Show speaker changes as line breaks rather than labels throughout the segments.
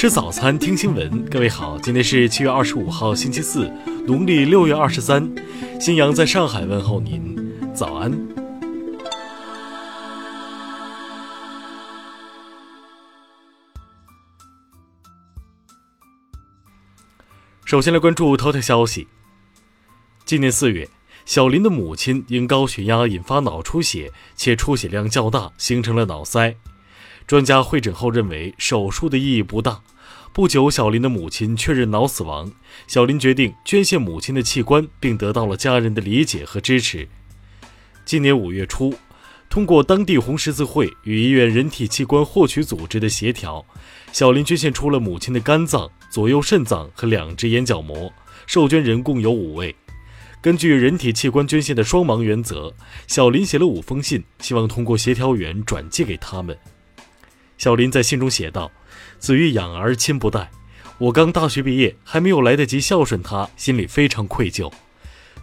吃早餐，听新闻。各位好，今天是七月二十五号，星期四，农历六月二十三。新阳在上海问候您，早安。首先来关注头条消息。今年四月，小林的母亲因高血压引发脑出血，且出血量较大，形成了脑塞。专家会诊后认为手术的意义不大。不久，小林的母亲确认脑死亡，小林决定捐献母亲的器官，并得到了家人的理解和支持。今年五月初，通过当地红十字会与医院人体器官获取组织的协调，小林捐献出了母亲的肝脏、左右肾脏和两只眼角膜，受捐人共有五位。根据人体器官捐献的双盲原则，小林写了五封信，希望通过协调员转寄给他们。小林在信中写道：“子欲养而亲不待，我刚大学毕业，还没有来得及孝顺他，心里非常愧疚。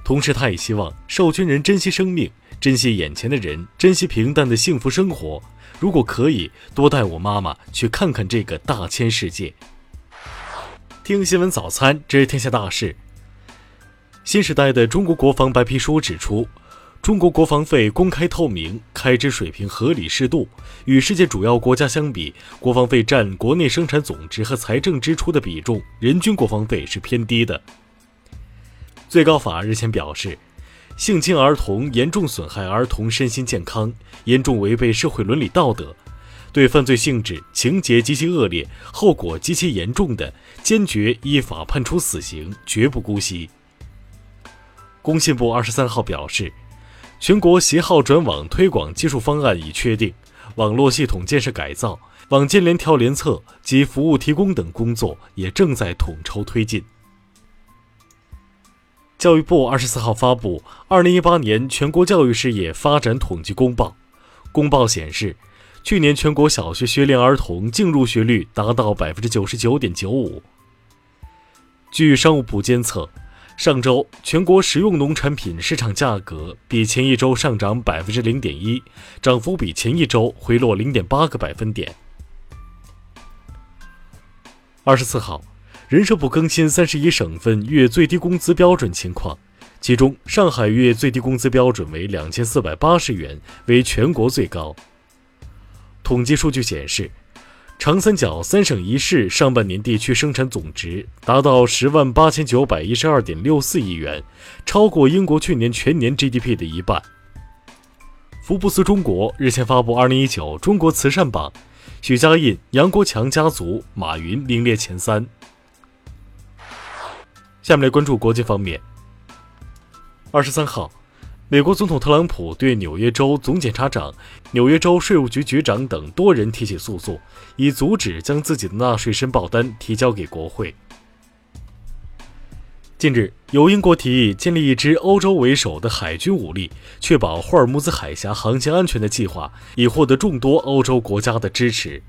同时，他也希望受捐人珍惜生命，珍惜眼前的人，珍惜平淡的幸福生活。如果可以，多带我妈妈去看看这个大千世界。”听新闻早餐知天下大事。新时代的中国国防白皮书指出。中国国防费公开透明，开支水平合理适度。与世界主要国家相比，国防费占国内生产总值和财政支出的比重，人均国防费是偏低的。最高法日前表示，性侵儿童严重损害儿童身心健康，严重违背社会伦理道德，对犯罪性质、情节极其恶劣、后果极其严重的，坚决依法判处死刑，绝不姑息。工信部二十三号表示。全国携号转网推广技术方案已确定，网络系统建设改造、网间联调联测及服务提供等工作也正在统筹推进。教育部二十四号发布《二零一八年全国教育事业发展统计公报》，公报显示，去年全国小学学龄儿童净入学率达到百分之九十九点九五。据商务部监测。上周，全国食用农产品市场价格比前一周上涨百分之零点一，涨幅比前一周回落零点八个百分点。二十四号，人社部更新三十一省份月最低工资标准情况，其中上海月最低工资标准为两千四百八十元，为全国最高。统计数据显示。长三角三省一市上半年地区生产总值达到十万八千九百一十二点六四亿元，超过英国去年全年 GDP 的一半。福布斯中国日前发布二零一九中国慈善榜，许家印、杨国强家族、马云名列前三。下面来关注国际方面。二十三号。美国总统特朗普对纽约州总检察长、纽约州税务局局长等多人提起诉讼，以阻止将自己的纳税申报单提交给国会。近日，由英国提议建立一支欧洲为首的海军武力，确保霍尔木兹海峡航行安全的计划，已获得众多欧洲国家的支持。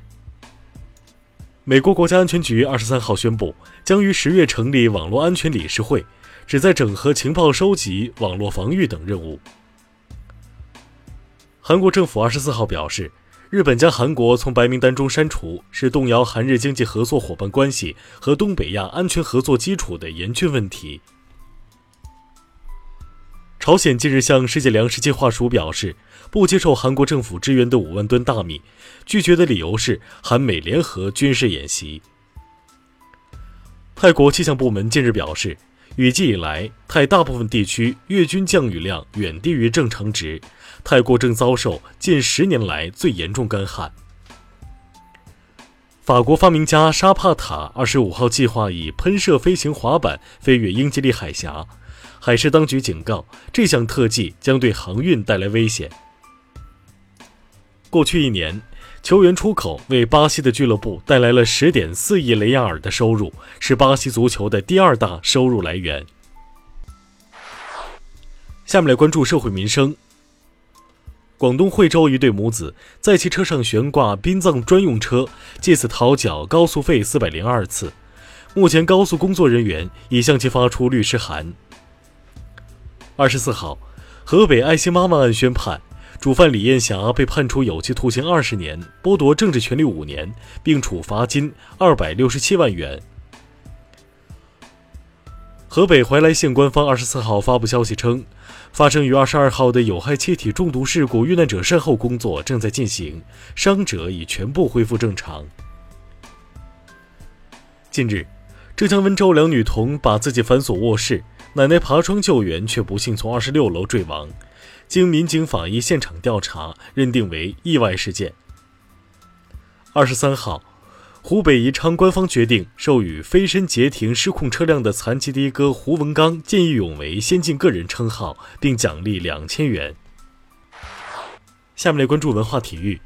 美国国家安全局二十三号宣布，将于十月成立网络安全理事会。旨在整合情报收集、网络防御等任务。韩国政府二十四号表示，日本将韩国从白名单中删除，是动摇韩日经济合作伙伴关系和东北亚安全合作基础的严峻问题。朝鲜近日向世界粮食计划署表示，不接受韩国政府支援的五万吨大米，拒绝的理由是韩美联合军事演习。泰国气象部门近日表示。雨季以来，泰大部分地区月均降雨量远低于正常值，泰国正遭受近十年来最严重干旱。法国发明家沙帕塔二十五号计划以喷射飞行滑板飞越英吉利海峡，海事当局警告这项特技将对航运带来危险。过去一年。球员出口为巴西的俱乐部带来了十点四亿雷亚尔的收入，是巴西足球的第二大收入来源。下面来关注社会民生。广东惠州一对母子在其车上悬挂殡葬专用车，借此讨缴高速费四百零二次。目前，高速工作人员已向其发出律师函。二十四号，河北爱心妈妈案宣判。主犯李艳霞被判处有期徒刑二十年，剥夺政治权利五年，并处罚金二百六十七万元。河北怀来县官方二十四号发布消息称，发生于二十二号的有害气体中毒事故遇难者善后工作正在进行，伤者已全部恢复正常。近日，浙江温州两女童把自己反锁卧室，奶奶爬窗救援，却不幸从二十六楼坠亡。经民警法医现场调查，认定为意外事件。二十三号。湖北宜昌官方决定授予飞身截停失控车辆的残疾的哥胡文刚见义勇为先进个人称号，并奖励两千元。下面来关注文化体育。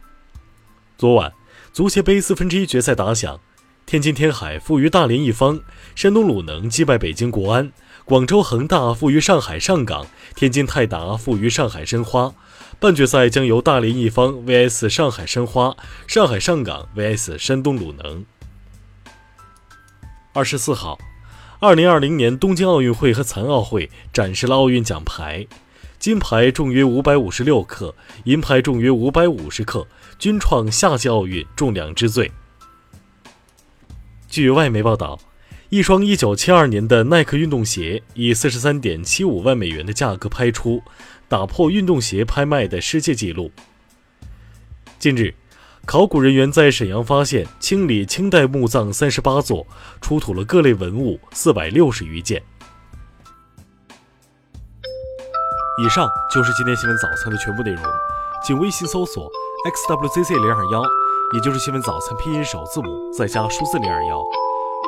昨晚，足协杯四分之一决赛打响，天津天海负于大连一方，山东鲁能击败北京国安，广州恒大负于上海上港，天津泰达负于上海申花。半决赛将由大连一方 vs 上海申花，上海上港 vs 山东鲁能。二十四号，二零二零年东京奥运会和残奥会展示了奥运奖牌，金牌重约五百五十六克，银牌重约五百五十克，均创夏季奥运重量之最。据外媒报道，一双一九七二年的耐克运动鞋以四十三点七五万美元的价格拍出。打破运动鞋拍卖的世界纪录。近日，考古人员在沈阳发现清理清代墓葬三十八座，出土了各类文物四百六十余件。以上就是今天新闻早餐的全部内容，请微信搜索 xwzc 零二幺，也就是新闻早餐拼音首字母再加数字零二幺。